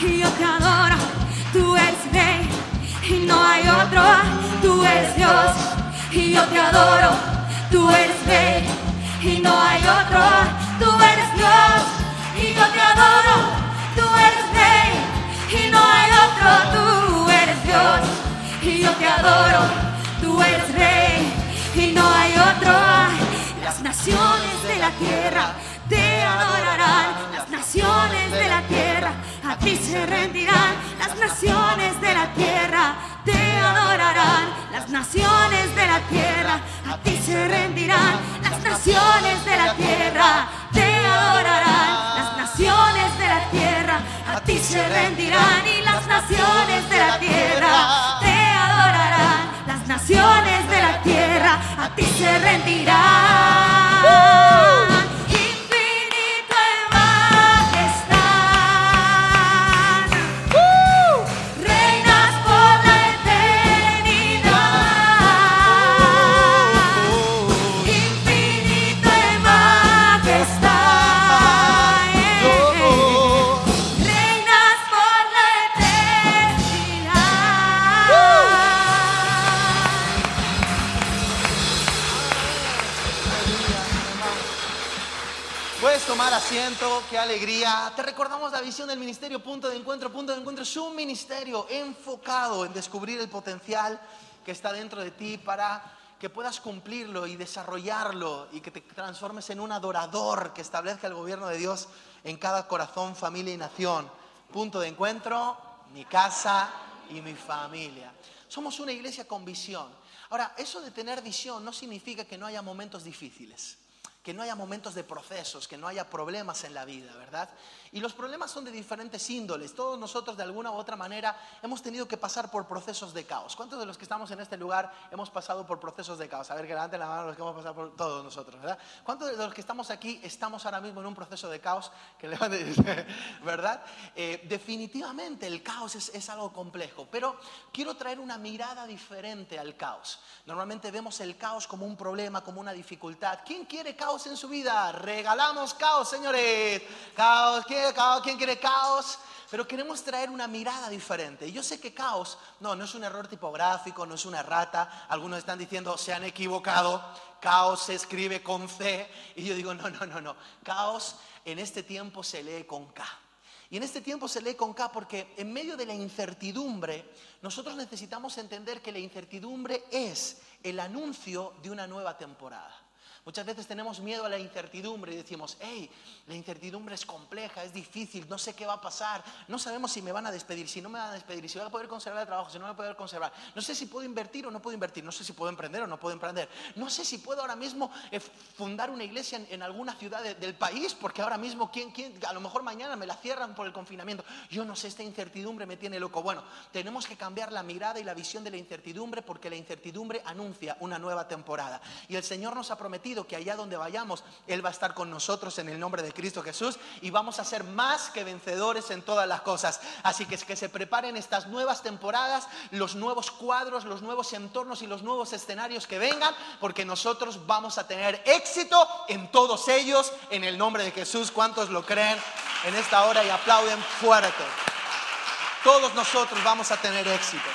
y yo te adoro. Tú eres rey y no hay otro. Tú eres Dios y yo te adoro. Tú eres rey y no hay otro. Tú eres Dios y yo te adoro. Tú eres rey y no hay otro. Tú eres Dios y yo te adoro. Tú eres rey y no hay otro. Las naciones de la tierra te adorarán. Las naciones de la tierra a ti se rendirán. Las naciones de la tierra te adorarán. Las naciones de la tierra a ti se rendirán. Las naciones de la tierra te adorarán. Las naciones de la tierra a ti se rendirán. Y las naciones de la tierra te adorarán. Las naciones de la tierra a ti se rendirán. Visión del ministerio Punto de Encuentro. Punto de Encuentro es un ministerio enfocado en descubrir el potencial que está dentro de ti para que puedas cumplirlo y desarrollarlo y que te transformes en un adorador que establezca el gobierno de Dios en cada corazón, familia y nación. Punto de Encuentro, mi casa y mi familia. Somos una iglesia con visión. Ahora, eso de tener visión no significa que no haya momentos difíciles que no haya momentos de procesos, que no haya problemas en la vida, ¿verdad? Y los problemas son de diferentes índoles. Todos nosotros de alguna u otra manera hemos tenido que pasar por procesos de caos. ¿Cuántos de los que estamos en este lugar hemos pasado por procesos de caos? A ver, que levanten la mano los que hemos pasado por todos nosotros, ¿verdad? ¿Cuántos de los que estamos aquí estamos ahora mismo en un proceso de caos? Que levanten, ¿verdad? Eh, definitivamente el caos es, es algo complejo, pero quiero traer una mirada diferente al caos. Normalmente vemos el caos como un problema, como una dificultad. ¿Quién quiere caos en su vida? Regalamos caos, señores. Caos, ¿quién, caos? ¿Quién quiere caos? Pero queremos traer una mirada diferente. Yo sé que caos, no, no es un error tipográfico, no es una errata. Algunos están diciendo, se han equivocado. Caos se escribe con C. Y yo digo, no, no, no, no. Caos en este tiempo se lee con K. Y en este tiempo se lee con K porque en medio de la incertidumbre, nosotros necesitamos entender que la incertidumbre es el anuncio de una nueva temporada. Muchas veces tenemos miedo a la incertidumbre y decimos, hey, la incertidumbre es compleja, es difícil, no sé qué va a pasar, no sabemos si me van a despedir, si no me van a despedir, si voy a poder conservar el trabajo, si no voy a poder conservar, no sé si puedo invertir o no puedo invertir, no sé si puedo emprender o no puedo emprender, no sé si puedo ahora mismo eh, fundar una iglesia en, alguna ciudad de- del país, porque ahora mismo, ¿quién, quién? a lo mejor mañana me la cierran por el confinamiento, yo no sé, esta incertidumbre me tiene loco. Bueno, tenemos que cambiar la mirada y la visión de la incertidumbre porque la incertidumbre anuncia una nueva temporada. Y el Señor nos ha prometido que allá donde vayamos, Él va a estar con nosotros en el nombre de Cristo Jesús y vamos a ser más que vencedores en todas las cosas. Así que es que se preparen estas nuevas temporadas, los nuevos cuadros, los nuevos entornos y los nuevos escenarios que vengan, porque nosotros vamos a tener éxito en todos ellos en el nombre de Jesús. ¿Cuántos lo creen en esta hora y aplauden fuerte? Todos nosotros vamos a tener éxito.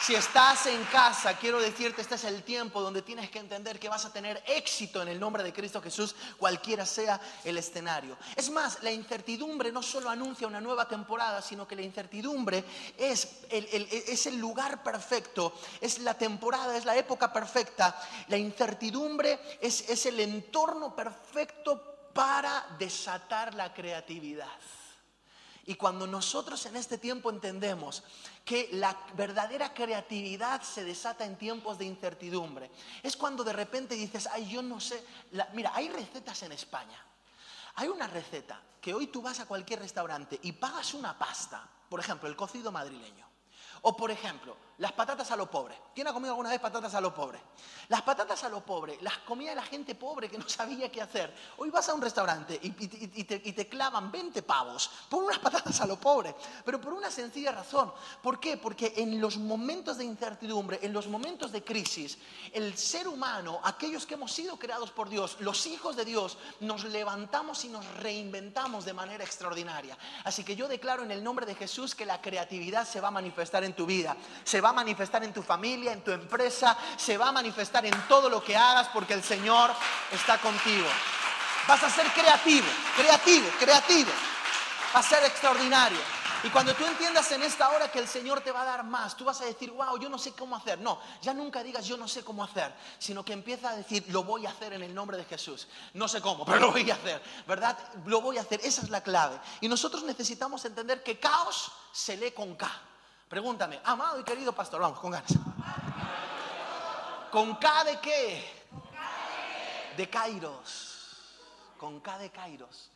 Si estás en casa, quiero decirte, este es el tiempo donde tienes que entender que vas a tener éxito en el nombre de Cristo Jesús, cualquiera sea el escenario. Es más, la incertidumbre no solo anuncia una nueva temporada, sino que la incertidumbre es el, lugar perfecto, es la temporada, es la época perfecta. La incertidumbre es el entorno perfecto para desatar la creatividad. Y cuando nosotros en este tiempo entendemos que la verdadera creatividad se desata en tiempos de incertidumbre, es cuando de repente dices, ay, yo no sé, La- mira, hay recetas en España. Hay una receta que hoy tú vas a cualquier restaurante y pagas una pasta, por ejemplo, el cocido madrileño. O por ejemplo, las patatas a lo pobre. ¿Quién ha comido alguna vez patatas a lo pobre? Las patatas a lo pobre las comía la gente pobre que no sabía qué hacer. Hoy vas a un restaurante y, te, clavan 20 pavos por unas patatas a lo pobre, pero por una sencilla razón. ¿Por qué? Porque en los momentos de incertidumbre, en los momentos de crisis, el ser humano, aquellos que hemos sido creados por Dios, los hijos de Dios, nos levantamos y nos reinventamos de manera extraordinaria. Así que yo declaro en el nombre de Jesús que la creatividad se va a manifestar en tu vida. Se va a manifestar en tu familia, en tu empresa, se va a manifestar en todo lo que hagas porque el Señor está contigo. Vas a ser creativo, creativo, creativo. Va a ser extraordinario. Y cuando tú entiendas en esta hora que el Señor te va a dar más, tú vas a decir, wow, yo no sé cómo hacer. No, ya nunca digas yo no sé cómo hacer, sino que empieza a decir, lo voy a hacer en el nombre de Jesús. No sé cómo, pero lo voy a hacer, ¿verdad? Lo voy a hacer, esa es la clave. Y nosotros necesitamos entender que caos se lee con K. Pregúntame, amado y querido pastor, vamos, con ganas. ¿Con K de qué? De Kairos. Con K de Kairos.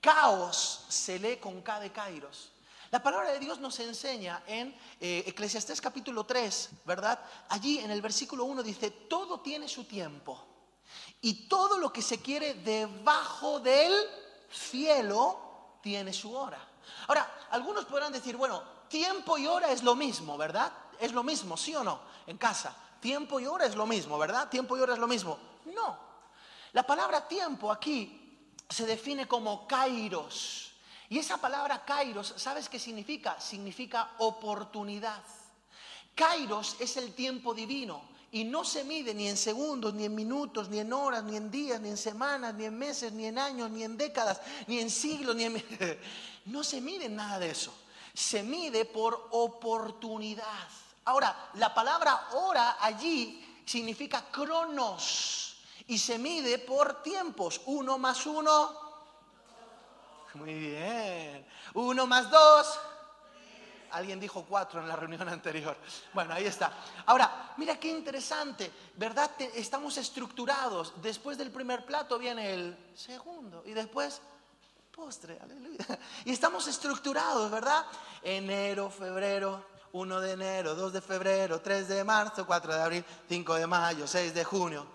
Caos se lee con K de Kairos. La palabra de Dios nos enseña en eh, Eclesiastés capítulo 3, ¿verdad? Allí en el versículo 1 dice, todo tiene su tiempo y todo lo que se quiere debajo del cielo tiene su hora. Ahora, algunos podrán decir, bueno, tiempo y hora es lo mismo, ¿verdad? Es lo mismo, ¿sí o no? En casa, tiempo y hora es lo mismo, ¿verdad? Tiempo y hora es lo mismo. No. La palabra tiempo aquí se define como kairos. Y esa palabra kairos, ¿sabes qué significa? Significa oportunidad. Kairos es el tiempo divino y no se mide ni en segundos, ni en minutos, ni en horas, ni en días, ni en semanas, ni en meses, ni en años, ni en décadas, ni en siglos, ni en... No se mide nada de eso se mide por oportunidad. Ahora, la palabra hora allí significa cronos y se mide por tiempos. Uno más uno. Muy bien. Uno más dos. Alguien dijo cuatro en la reunión anterior. Bueno, ahí está. Ahora, mira qué interesante, ¿verdad? Estamos estructurados. Después del primer plato viene el segundo y después postre, aleluya. Y estamos estructurados, ¿verdad? Enero, febrero, 1 de enero, 2 de febrero, 3 de marzo, 4 de abril, 5 de mayo, 6 de junio.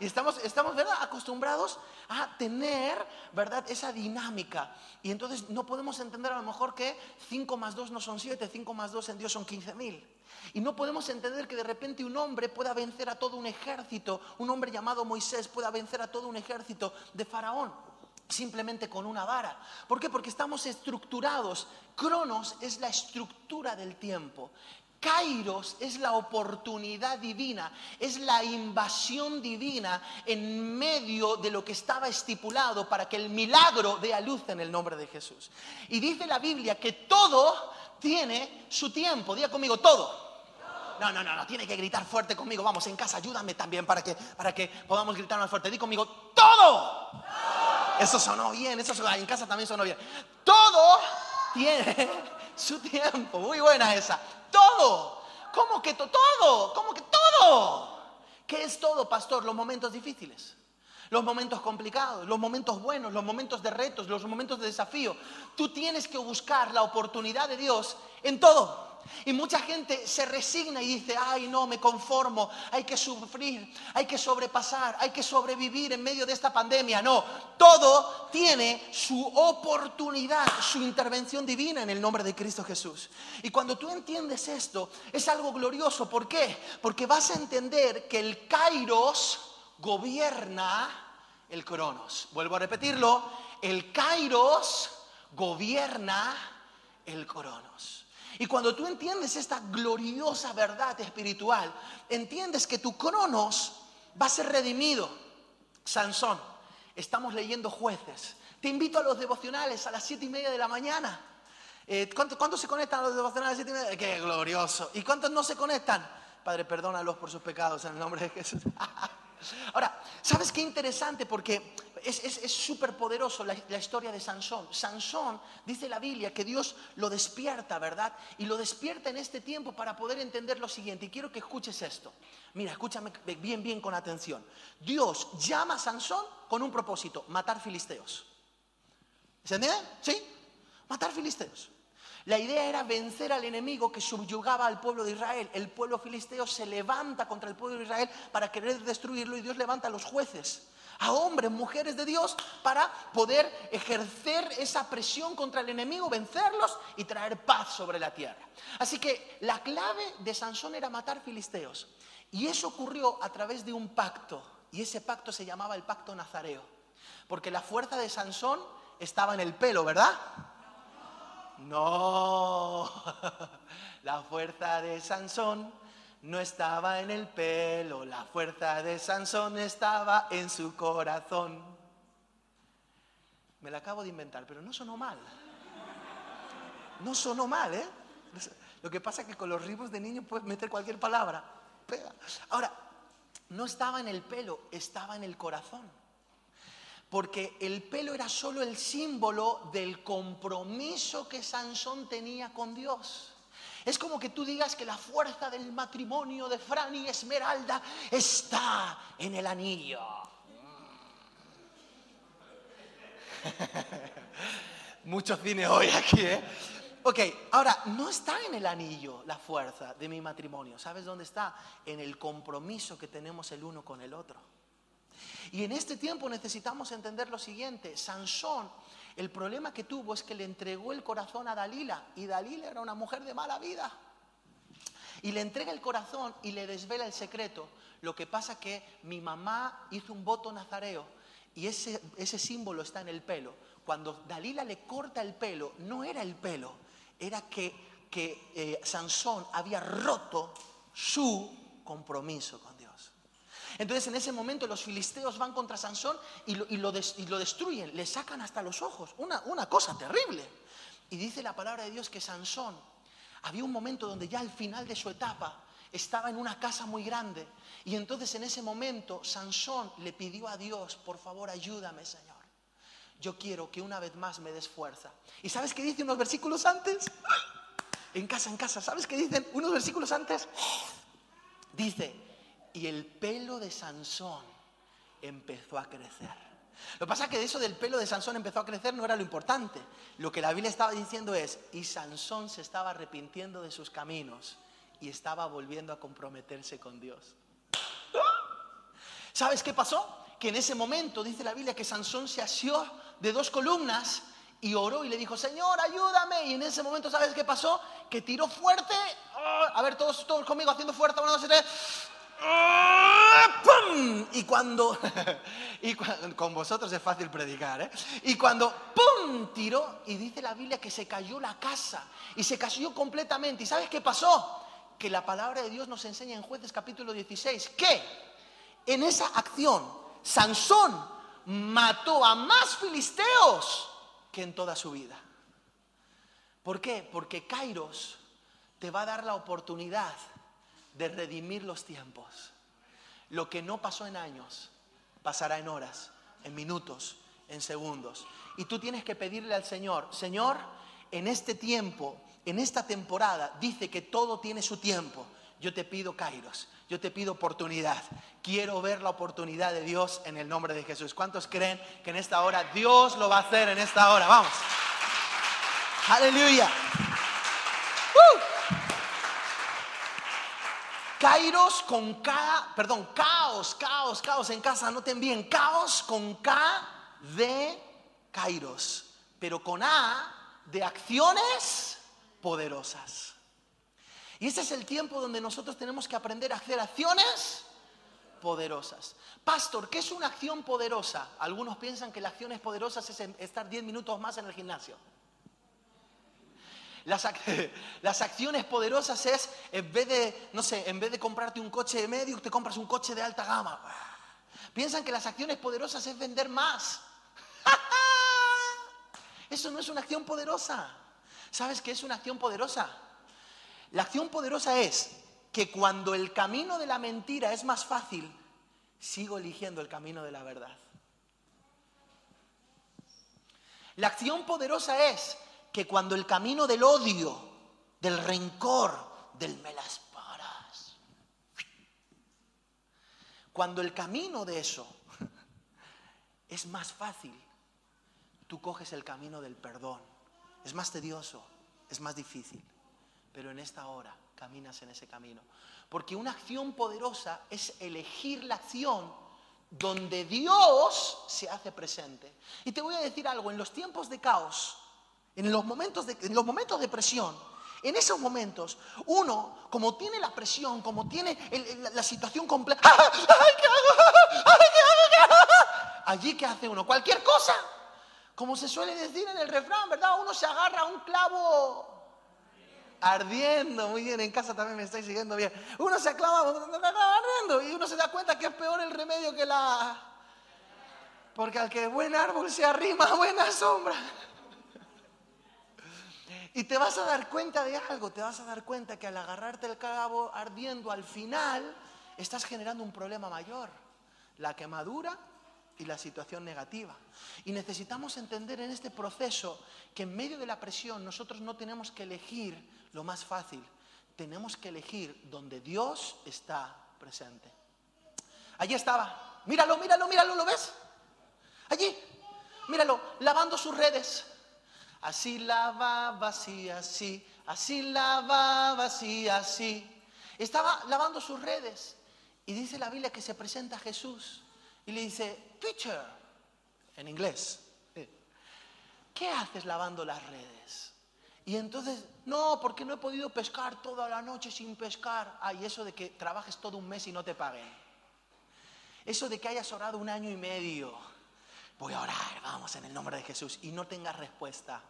Y estamos, estamos ¿verdad? acostumbrados a tener ¿verdad? esa dinámica. Y entonces no podemos entender a lo mejor que 5 más 2 no son 7, 5 más 2 en Dios son 15 mil. Y no podemos entender que de repente un hombre pueda vencer a todo un ejército, un hombre llamado Moisés pueda vencer a todo un ejército de Faraón simplemente con una vara. ¿Por qué? Porque estamos estructurados. Cronos es la estructura del tiempo. Kairos es la oportunidad divina, es la invasión divina en medio de lo que estaba estipulado para que el milagro dé a luz en el nombre de Jesús. Y dice la Biblia que todo tiene su tiempo. Diga conmigo, todo. No, no, no, no, tiene que gritar fuerte conmigo. Vamos, en casa, ayúdame también para que, para que podamos gritar más fuerte. Di conmigo, todo. Eso sonó bien, eso sonó, en casa también sonó bien. Todo tiene su tiempo. Muy buena esa. Todo. ¿Cómo que todo? ¿Cómo que todo? ¿Qué es todo, pastor? Los momentos difíciles los momentos complicados, los momentos buenos, los momentos de retos, los momentos de desafío. Tú tienes que buscar la oportunidad de Dios en todo. Y mucha gente se resigna y dice, ay no, me conformo, hay que sufrir, hay que sobrepasar, hay que sobrevivir en medio de esta pandemia. No, todo tiene su oportunidad, su intervención divina en el nombre de Cristo Jesús. Y cuando tú entiendes esto, es algo glorioso. ¿Por qué? Porque vas a entender que el Kairos gobierna el cronos. Vuelvo a repetirlo, el kairos gobierna el cronos. Y cuando tú entiendes esta gloriosa verdad espiritual, entiendes que tu cronos va a ser redimido. Sansón, estamos leyendo jueces. Te invito a los devocionales a las siete y media de la mañana. Eh, ¿Cuántos se conectan a los devocionales a las siete y media? Qué glorioso. ¿Y cuántos no se conectan? Padre, perdónalos por sus pecados en el nombre de Jesús. Ahora, ¿sabes qué interesante? Porque es súper poderoso la, la, historia de Sansón. Sansón, dice la Biblia, que Dios lo despierta, ¿verdad? Y lo despierta en este tiempo para poder entender lo siguiente. Y quiero que escuches esto. Mira, escúchame bien, bien con atención. Dios llama a Sansón con un propósito, matar filisteos. ¿Se entiende? ¿Sí? Matar filisteos. La idea era vencer al enemigo que subyugaba al pueblo de Israel. El pueblo filisteo se levanta contra el pueblo de Israel para querer destruirlo y Dios levanta a los jueces, a hombres, mujeres de Dios, para poder ejercer esa presión contra el enemigo, vencerlos y traer paz sobre la tierra. Así que la clave de Sansón era matar filisteos. Y eso ocurrió a través de un pacto. Y ese pacto se llamaba el pacto nazareo. Porque la fuerza de Sansón estaba en el pelo, ¿verdad? No, la fuerza de Sansón no estaba en el pelo, la fuerza de Sansón estaba en su corazón. Me la acabo de inventar, pero no sonó mal. No sonó mal, ¿eh? Lo que pasa es que con los ritmos de niño puedes meter cualquier palabra. Ahora, no estaba en el pelo, estaba en el corazón porque el pelo era solo el símbolo del compromiso que Sansón tenía con Dios. Es como que tú digas que la fuerza del matrimonio de Fran y Esmeralda está en el anillo. Mucho cine hoy aquí, ¿eh? Ok, ahora, no está en el anillo la fuerza de mi matrimonio. ¿Sabes dónde está? En el compromiso que tenemos el uno con el otro. Y en este tiempo necesitamos entender lo siguiente, Sansón, el problema que tuvo es que le entregó el corazón a Dalila y Dalila era una mujer de mala vida. Y le entrega el corazón y le desvela el secreto. Lo que pasa que mi mamá hizo un voto nazareo y ese, símbolo está en el pelo. Cuando Dalila le corta el pelo, no era el pelo, era que, eh, Sansón había roto su compromiso con entonces en ese momento los filisteos van contra Sansón y lo, destruyen, le sacan hasta los ojos, una, una cosa terrible. Y dice la palabra de Dios que Sansón, había un momento donde ya al final de su etapa estaba en una casa muy grande. Y entonces en ese momento Sansón le pidió a Dios, por favor ayúdame Señor. Yo quiero que una vez más me des fuerza. ¿Y sabes qué dice unos versículos antes? En casa, en casa. ¿Sabes qué dicen unos versículos antes? Dice, y el pelo de Sansón empezó a crecer. Lo que pasa es que eso del pelo de Sansón empezó a crecer no era lo importante. Lo que la Biblia estaba diciendo es, y Sansón se estaba arrepintiendo de sus caminos y estaba volviendo a comprometerse con Dios. ¿Sabes qué pasó? Que en ese momento dice la Biblia que Sansón se asió de dos columnas y oró y le dijo, Señor, ayúdame. Y en ese momento, ¿sabes qué pasó? Que tiró fuerte. ¡ah! a ver, todos, todos conmigo haciendo fuerte. Una, dos, tres. Y cuando, con vosotros es fácil predicar, ¿eh? Y cuando ¡pum! tiró, y dice la Biblia que se cayó la casa, y se cayó completamente. ¿Y sabes qué pasó? Que la palabra de Dios nos enseña en Jueces capítulo 16 que en esa acción Sansón mató a más filisteos que en toda su vida. ¿Por qué? Porque Kairos te va a dar la oportunidad de redimir los tiempos. Lo que no pasó en años, pasará en horas, en minutos, en segundos. Y tú tienes que pedirle al Señor, Señor, en este tiempo, en esta temporada, dice que todo tiene su tiempo. Yo te pido Kairos, yo te pido oportunidad. Quiero ver la oportunidad de Dios en el nombre de Jesús. ¿Cuántos creen que en esta hora Dios lo va a hacer en esta hora? Vamos. Aleluya. Kairos con K, perdón, caos, caos, caos en casa, noten bien, caos con K de Kairos, pero con A de acciones poderosas. Y ese es el tiempo donde nosotros tenemos que aprender a hacer acciones poderosas. Pastor, ¿qué es una acción poderosa? Algunos piensan que la acción es poderosa es estar 10 minutos más en el gimnasio. Las, acciones poderosas es, en vez de, no sé, en vez de comprarte un coche de medio, te compras un coche de alta gama. Piensan que las acciones poderosas es vender más. Eso no es una acción poderosa. ¿Sabes qué es una acción poderosa? La acción poderosa es que cuando el camino de la mentira es más fácil, sigo eligiendo el camino de la verdad. La acción poderosa es que cuando el camino del odio, del rencor, del me las paras, cuando el camino de eso es más fácil, tú coges el camino del perdón. Es más tedioso, es más difícil, pero en esta hora caminas en ese camino. Porque una acción poderosa es elegir la acción donde Dios se hace presente. Y te voy a decir algo, en los tiempos de caos, en los momentos de, los momentos de presión, en esos momentos, uno, como tiene la presión, como tiene la, situación completa. Allí, ¿qué hace uno? Cualquier cosa. Como se suele decir en el refrán, ¿verdad? Uno se agarra a un clavo ardiendo. Muy bien, en casa también me estáis siguiendo bien. Uno se aclama ardiendo y uno se da cuenta que es peor el remedio que la... Porque al que buen árbol se arrima, buena sombra. Y te vas a dar cuenta de algo, te vas a dar cuenta que al agarrarte el clavo ardiendo al final, estás generando un problema mayor, la quemadura y la situación negativa. Y necesitamos entender en este proceso que en medio de la presión nosotros no tenemos que elegir lo más fácil, tenemos que elegir donde Dios está presente. Allí estaba, míralo, míralo, míralo, ¿lo ves? Allí, míralo, lavando sus redes. Así lavaba, así, así, así lavaba, así, así. Estaba lavando sus redes. Y dice la Biblia que se presenta a Jesús y le dice, teacher, en inglés, ¿qué haces lavando las redes? Y entonces, no, porque no he podido pescar toda la noche sin pescar. Ay, eso de que trabajes todo un mes y no te paguen. Eso de que hayas orado un año y medio. Voy a orar, vamos, en el nombre de Jesús. Y no tengas respuesta.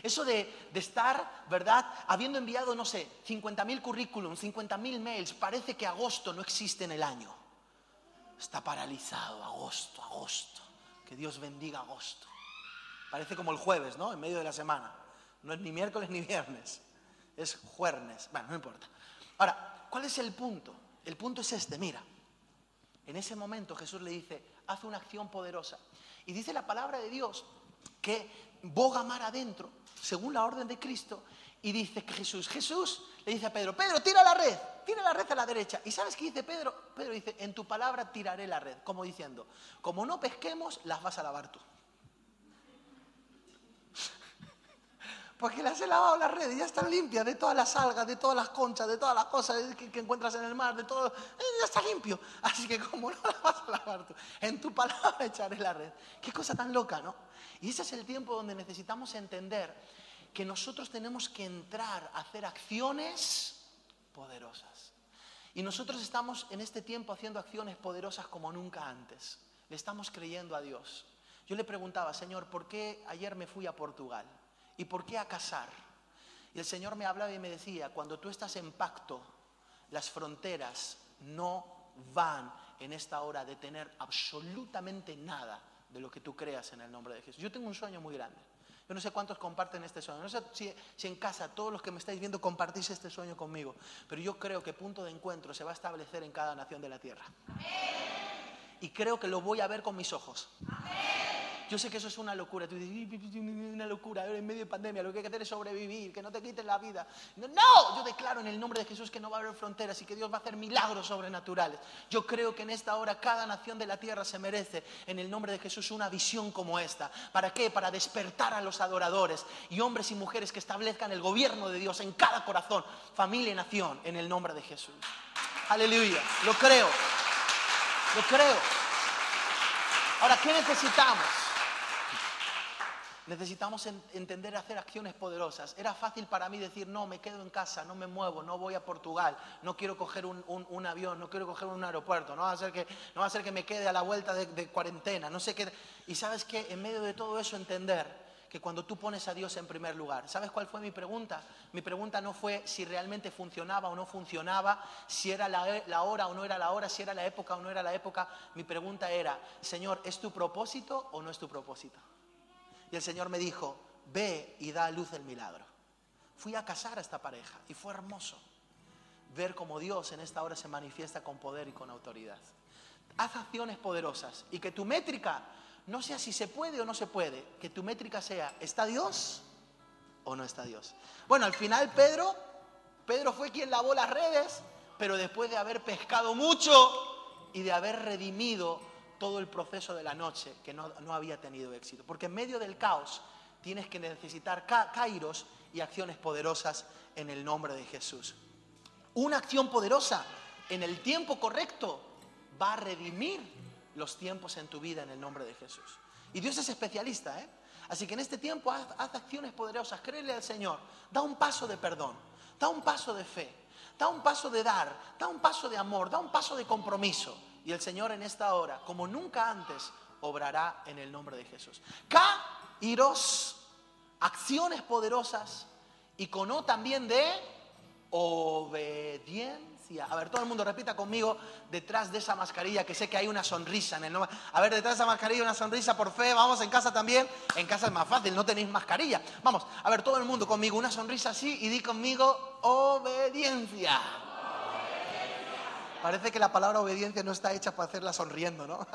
Eso de, estar, ¿verdad? Habiendo enviado, no sé, 50.000 currículums, 50.000 mails, parece que agosto no existe en el año. Está paralizado, agosto, agosto. Que Dios bendiga agosto. Parece como el jueves, ¿no? En medio de la semana. No es ni miércoles ni viernes. Es jueves. Bueno, no importa. Ahora, ¿cuál es el punto? El punto es este, mira. En ese momento Jesús le dice, haz una acción poderosa. Y dice la palabra de Dios que boga mar adentro, según la orden de Cristo, y dice que Jesús, Jesús le dice a Pedro, Pedro, tira la red, tira la red a la derecha. ¿Y sabes qué dice Pedro? Pedro dice, en tu palabra tiraré la red, como diciendo, como no pesquemos, las vas a lavar tú. Porque las he lavado las redes, ya están limpias de todas las algas, de todas las conchas, de todas las cosas que, encuentras en el mar, de todo. Eh, ya está limpio. Así que como no las vas a lavar tú, en tu palabra echaré la red. Qué cosa tan loca, ¿no? Y ese es el tiempo donde necesitamos entender que nosotros tenemos que entrar a hacer acciones poderosas. Y nosotros estamos en este tiempo haciendo acciones poderosas como nunca antes. Le estamos creyendo a Dios. Yo le preguntaba, Señor, ¿por qué ayer me fui a Portugal? ¿Y por qué a casar? Y el Señor me hablaba y me decía, cuando tú estás en pacto, las fronteras no van en esta hora de tener absolutamente nada de lo que tú creas en el nombre de Jesús. Yo tengo un sueño muy grande. Yo no sé cuántos comparten este sueño. No sé si, en casa todos los que me estáis viendo compartís este sueño conmigo. Pero yo creo que punto de encuentro se va a establecer en cada nación de la tierra. Y creo que lo voy a ver con mis ojos. Yo sé que eso es una locura. Tú dices, una locura, en medio de pandemia, lo que hay que hacer es sobrevivir, que no te quiten la vida. No, yo declaro en el nombre de Jesús que no va a haber fronteras y que Dios va a hacer milagros sobrenaturales. Yo creo que en esta hora cada nación de la tierra se merece, en el nombre de Jesús, una visión como esta. ¿Para qué? Para despertar a los adoradores y hombres y mujeres que establezcan el gobierno de Dios en cada corazón, familia y nación, en el nombre de Jesús. Aleluya, lo creo, lo creo. Ahora, ¿qué necesitamos? Necesitamos entender hacer acciones poderosas. Era fácil para mí decir, no, me quedo en casa, no me muevo, no voy a Portugal, no quiero coger un, avión, no quiero coger un aeropuerto, no va a ser que, no va a ser que me quede a la vuelta de, cuarentena, no sé qué. Y sabes que en medio de todo eso entender que cuando tú pones a Dios en primer lugar, ¿sabes cuál fue mi pregunta? Mi pregunta no fue si realmente funcionaba o no funcionaba, si era la hora o no era la hora, si era la época o no era la época. Mi pregunta era, Señor, ¿es tu propósito o no es tu propósito? El Señor me dijo, ve y da a luz el milagro. Fui a casar a esta pareja y fue hermoso ver cómo Dios en esta hora se manifiesta con poder y con autoridad. Haz acciones poderosas y que tu métrica no sea si se puede o no se puede, que tu métrica sea, ¿está Dios o no está Dios? Bueno, al final Pedro, Pedro fue quien lavó las redes, pero después de haber pescado mucho y de haber redimido todo el proceso de la noche que no, había tenido éxito. Porque en medio del caos tienes que necesitar ca- kairos y acciones poderosas en el nombre de Jesús. Una acción poderosa en el tiempo correcto va a redimir los tiempos en tu vida en el nombre de Jesús. Y Dios es especialista, ¿eh? Así que en este tiempo haz, haz acciones poderosas, créele al Señor, da un paso de perdón, da un paso de fe, da un paso de dar, da un paso de amor, da un paso de compromiso. Y el Señor en esta hora, como nunca antes, obrará en el nombre de Jesús. Kairos, acciones poderosas y con O también de obediencia. A ver, todo el mundo repita conmigo detrás de esa mascarilla, que sé que hay una sonrisa en el nombre. A ver, detrás de esa mascarilla una sonrisa por fe. Vamos, en casa también. En casa es más fácil, no tenéis mascarilla. Vamos, a ver, todo el mundo conmigo, una sonrisa así y di conmigo obediencia. Parece que la palabra obediencia no está hecha para hacerla sonriendo, ¿no?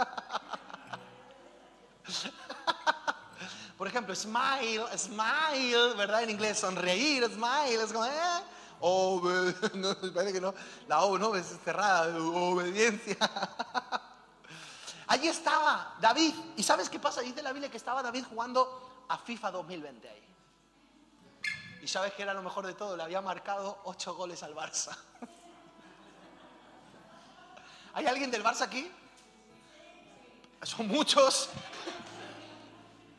Por ejemplo, smile, smile, ¿verdad? En inglés, sonreír, smile, es como, ¿eh? Obe- no, parece que no, la O no, es cerrada, obediencia. Allí estaba David, ¿y sabes qué pasa? Dice la Biblia que estaba David jugando a FIFA 2020 ahí. Y sabes que era lo mejor de todo, le había marcado ocho goles al Barça. ¿Hay alguien del Barça aquí? Son muchos.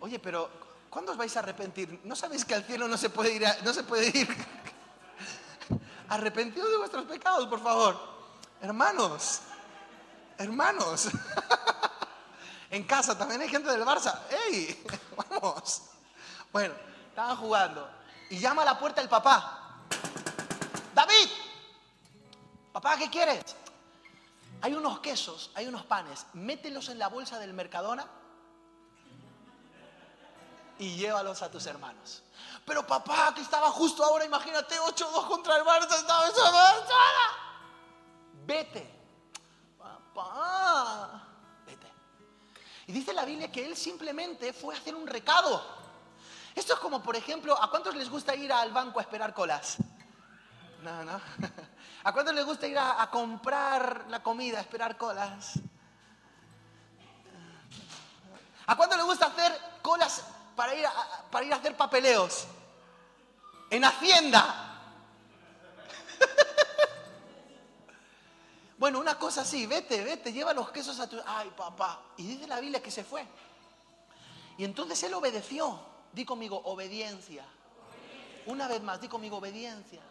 Oye, pero ¿cuándo os vais a arrepentir? ¿No sabéis que al cielo no se puede ir? a- no se puede ir? Arrepentidos de vuestros pecados, por favor. Hermanos, hermanos. En casa también hay gente del Barça. ¡Ey! Vamos. Bueno, estaban jugando. Y llama a la puerta el papá. David, papá, ¿qué quieres? Hay unos quesos, hay unos panes. Mételos en la bolsa del Mercadona y llévalos a tus hermanos. Pero papá, que estaba justo ahora, imagínate, 8-2 contra el Barça, estaba Barcelona. Vete. Papá, vete. Y dice la Biblia que él simplemente fue a hacer un recado. Esto es como, por ejemplo, ¿a cuántos les gusta ir al banco a esperar colas? No, no. ¿A cuántos les gusta ir a, comprar la comida, a esperar colas? ¿A cuántos les gusta hacer colas para ir a, para ir a hacer papeleos? En Hacienda. Bueno, una cosa así, vete, vete, lleva los quesos a tu... Ay, papá. Y dice la Biblia que se fue. Y entonces él obedeció. Di conmigo, obediencia. Una vez más, di conmigo, obediencia.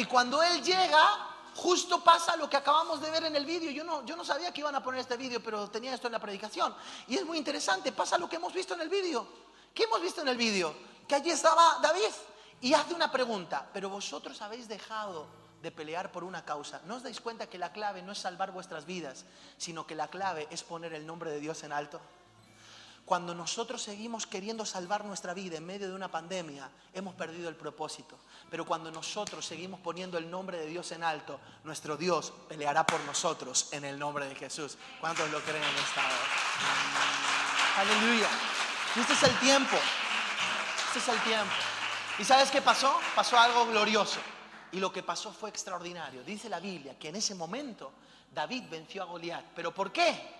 Y cuando él llega, justo pasa lo que acabamos de ver en el vídeo. Yo no, yo no sabía que iban a poner este vídeo, pero tenía esto en la predicación. Y es muy interesante, pasa lo que hemos visto en el vídeo. ¿Qué hemos visto en el vídeo? Que allí estaba David y hace una pregunta, pero vosotros habéis dejado de pelear por una causa. ¿No os dais cuenta que la clave no es salvar vuestras vidas, sino que la clave es poner el nombre de Dios en alto? Cuando nosotros seguimos queriendo salvar nuestra vida en medio de una pandemia, hemos perdido el propósito. Pero cuando nosotros seguimos poniendo el nombre de Dios en alto, nuestro Dios peleará por nosotros en el nombre de Jesús. ¿Cuántos lo creen en esta hora? Aleluya. Este es el tiempo. Este es el tiempo. ¿Y sabes qué pasó? Pasó algo glorioso. Y lo que pasó fue extraordinario. Dice la Biblia que en ese momento David venció a Goliat. ¿Pero por qué?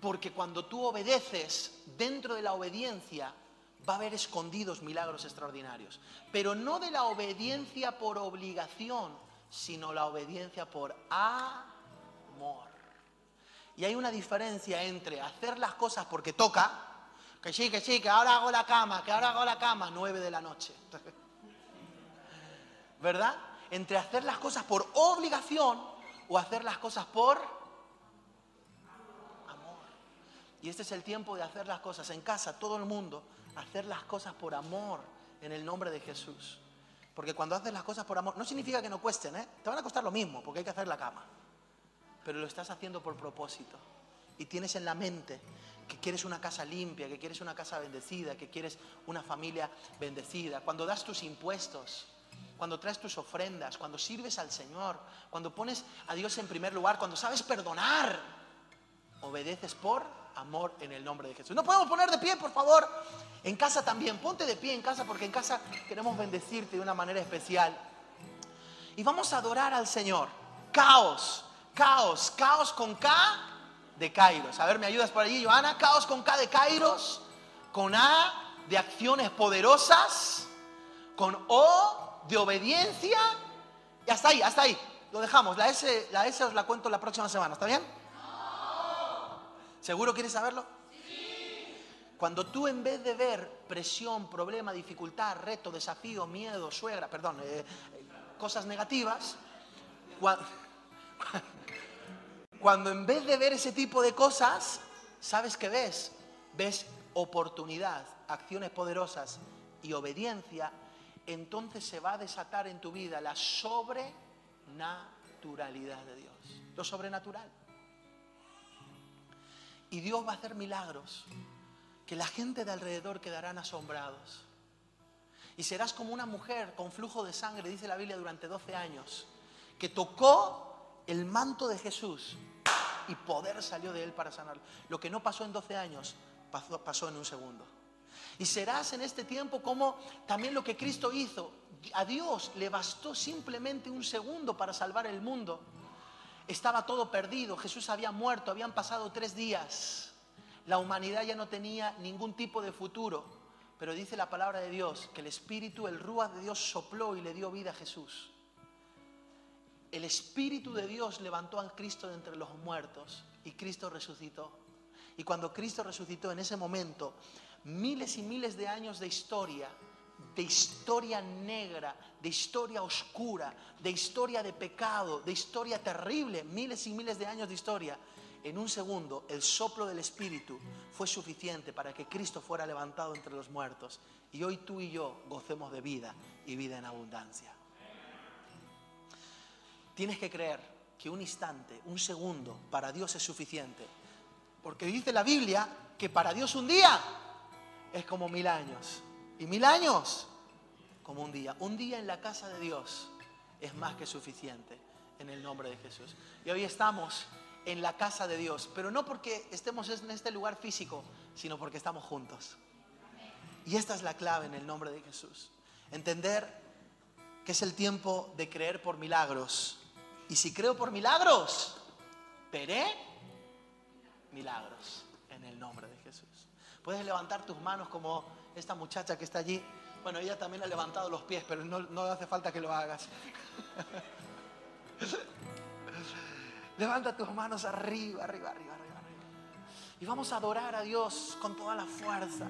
Porque cuando tú obedeces, dentro de la obediencia va a haber escondidos milagros extraordinarios. Pero no de la obediencia por obligación, sino la obediencia por amor. Y hay una diferencia entre hacer las cosas porque toca, que sí, que sí, que ahora hago la cama, que ahora hago la cama, nueve de la noche. ¿Verdad? Entre hacer las cosas por obligación o hacer las cosas por amor. Y este es el tiempo de hacer las cosas en casa, todo el mundo, hacer las cosas por amor en el nombre de Jesús. Porque cuando haces las cosas por amor, no significa que no cuesten, ¿eh? Te van a costar lo mismo, porque hay que hacer la cama. Pero lo estás haciendo por propósito. Y tienes en la mente que quieres una casa limpia, que quieres una casa bendecida, que quieres una familia bendecida. Cuando das tus impuestos, cuando traes tus ofrendas, cuando sirves al Señor, cuando pones a Dios en primer lugar, cuando sabes perdonar, obedeces por amor en el nombre de Jesús. No podemos poner de pie, por favor. En casa también, ponte de pie en casa porque en casa queremos bendecirte de una manera especial. Y vamos a adorar al Señor. Caos, caos, caos con K de Kairos. A ver, ¿me ayudas por allí, Joana? Caos con K de Kairos, con A de acciones poderosas, con O de obediencia. Y hasta ahí, hasta ahí. Lo dejamos. La S, la S os la cuento la próxima semana. ¿Está bien? ¿Seguro quieres saberlo? Cuando tú en vez de ver presión, problema, dificultad, reto, desafío, miedo, suegra, perdón, eh, cosas negativas, cua- cuando en vez de ver ese tipo de cosas, ¿sabes qué ves? Ves oportunidad, acciones poderosas y obediencia, entonces se va a desatar en tu vida la sobrenaturalidad de Dios. Lo sobrenatural. Y Dios va a hacer milagros que la gente de alrededor quedarán asombrados. Y serás como una mujer con flujo de sangre, dice la Biblia, durante 12 años, que tocó el manto de Jesús y poder salió de él para sanarlo. Lo que no pasó en 12 años, pasó, pasó en un segundo. Y serás en este tiempo como también lo que Cristo hizo. A Dios le bastó simplemente un segundo para salvar el mundo. Estaba todo perdido, Jesús había muerto, habían pasado tres días. La humanidad ya no tenía ningún tipo de futuro. Pero dice la palabra de Dios que el Espíritu, el Rúa de Dios sopló y le dio vida a Jesús. El Espíritu de Dios levantó a Cristo de entre los muertos y Cristo resucitó. Y cuando Cristo resucitó en ese momento, miles y miles de años de historia, de historia negra, de historia oscura, de historia de pecado, de historia terrible, miles y miles de años de historia, en un segundo el soplo del Espíritu fue suficiente para que Cristo fuera levantado entre los muertos. Y hoy tú y yo gocemos de vida y vida en abundancia. Tienes que creer que un instante, un segundo, para Dios es suficiente. Porque dice la Biblia que para Dios un día es como mil años. Y mil años como un día. Un día en la casa de Dios es más que suficiente en el nombre de Jesús. Y hoy estamos en la casa de Dios, pero no porque estemos en este lugar físico, sino porque estamos juntos. Y esta es la clave en el nombre de Jesús. Entender que es el tiempo de creer por milagros. Y si creo por milagros, veré milagros en el nombre de Jesús. Puedes levantar tus manos como esta muchacha que está allí. Bueno, ella también ha levantado los pies, pero no, no hace falta que lo hagas. Levanta tus manos arriba, arriba, arriba, arriba, arriba. Y vamos a adorar a Dios con toda la fuerza.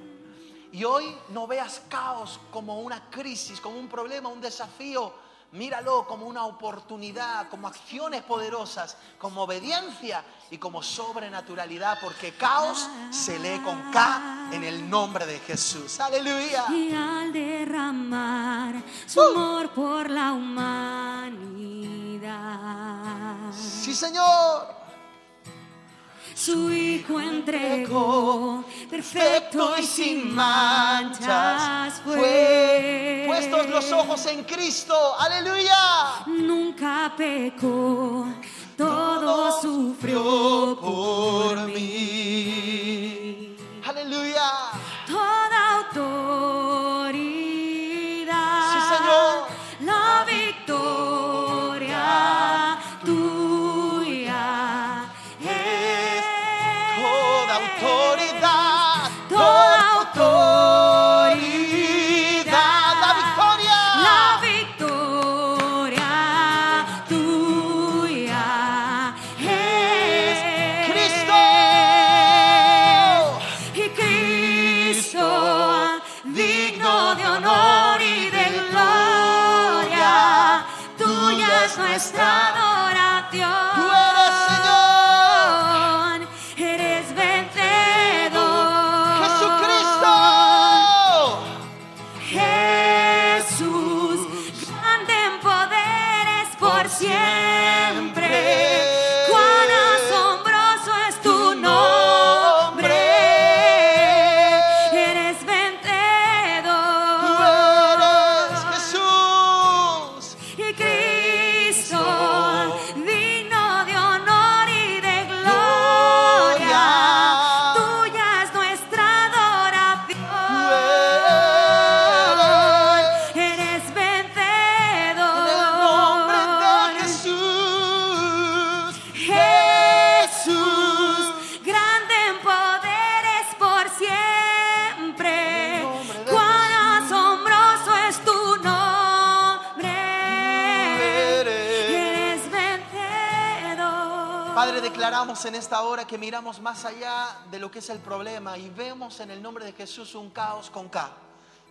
Y hoy no veas caos como una crisis, como un problema, un desafío. Míralo como una oportunidad, como acciones poderosas, como obediencia y como sobrenaturalidad, porque caos se lee con K en el nombre de Jesús. Aleluya. Y al derramar su amor por la humanidad, Sí, Señor. su Hijo entregó, perfecto y sin manchas fue. Puestos los ojos en Cristo. Aleluya. Nunca pecó, todo sufrió por mí. Que miramos más allá de lo que es el problema y vemos en el nombre de Jesús un caos con K.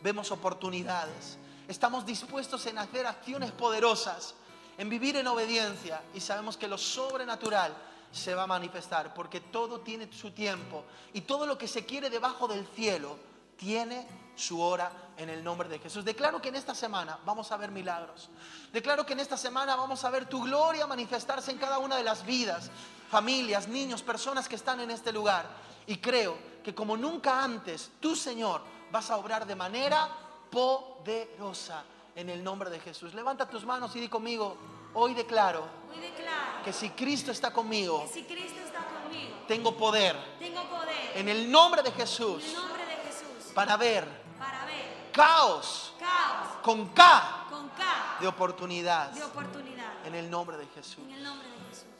Vemos oportunidades. Estamos dispuestos en hacer acciones poderosas, en vivir en obediencia y sabemos que lo sobrenatural se va a manifestar porque todo tiene su tiempo y todo lo que se quiere debajo del cielo tiene su hora en el nombre de Jesús. Declaro que en esta semana vamos a ver milagros. Declaro que en esta semana vamos a ver tu gloria manifestarse en cada una de las vidas, familias, niños, personas que están en este lugar. Y creo que como nunca antes, tú Señor vas a obrar de manera poderosa en el nombre de Jesús. Levanta tus manos y di conmigo, hoy declaro Hoy declaro que si Cristo está conmigo, que si Cristo está conmigo, tengo poder tengo poder en el nombre de en Jesús el nombre de Jesús para ver para ver caos caos con K con K de oportunidad de oportunidad en el nombre de Jesús. en el nombre de Jesús.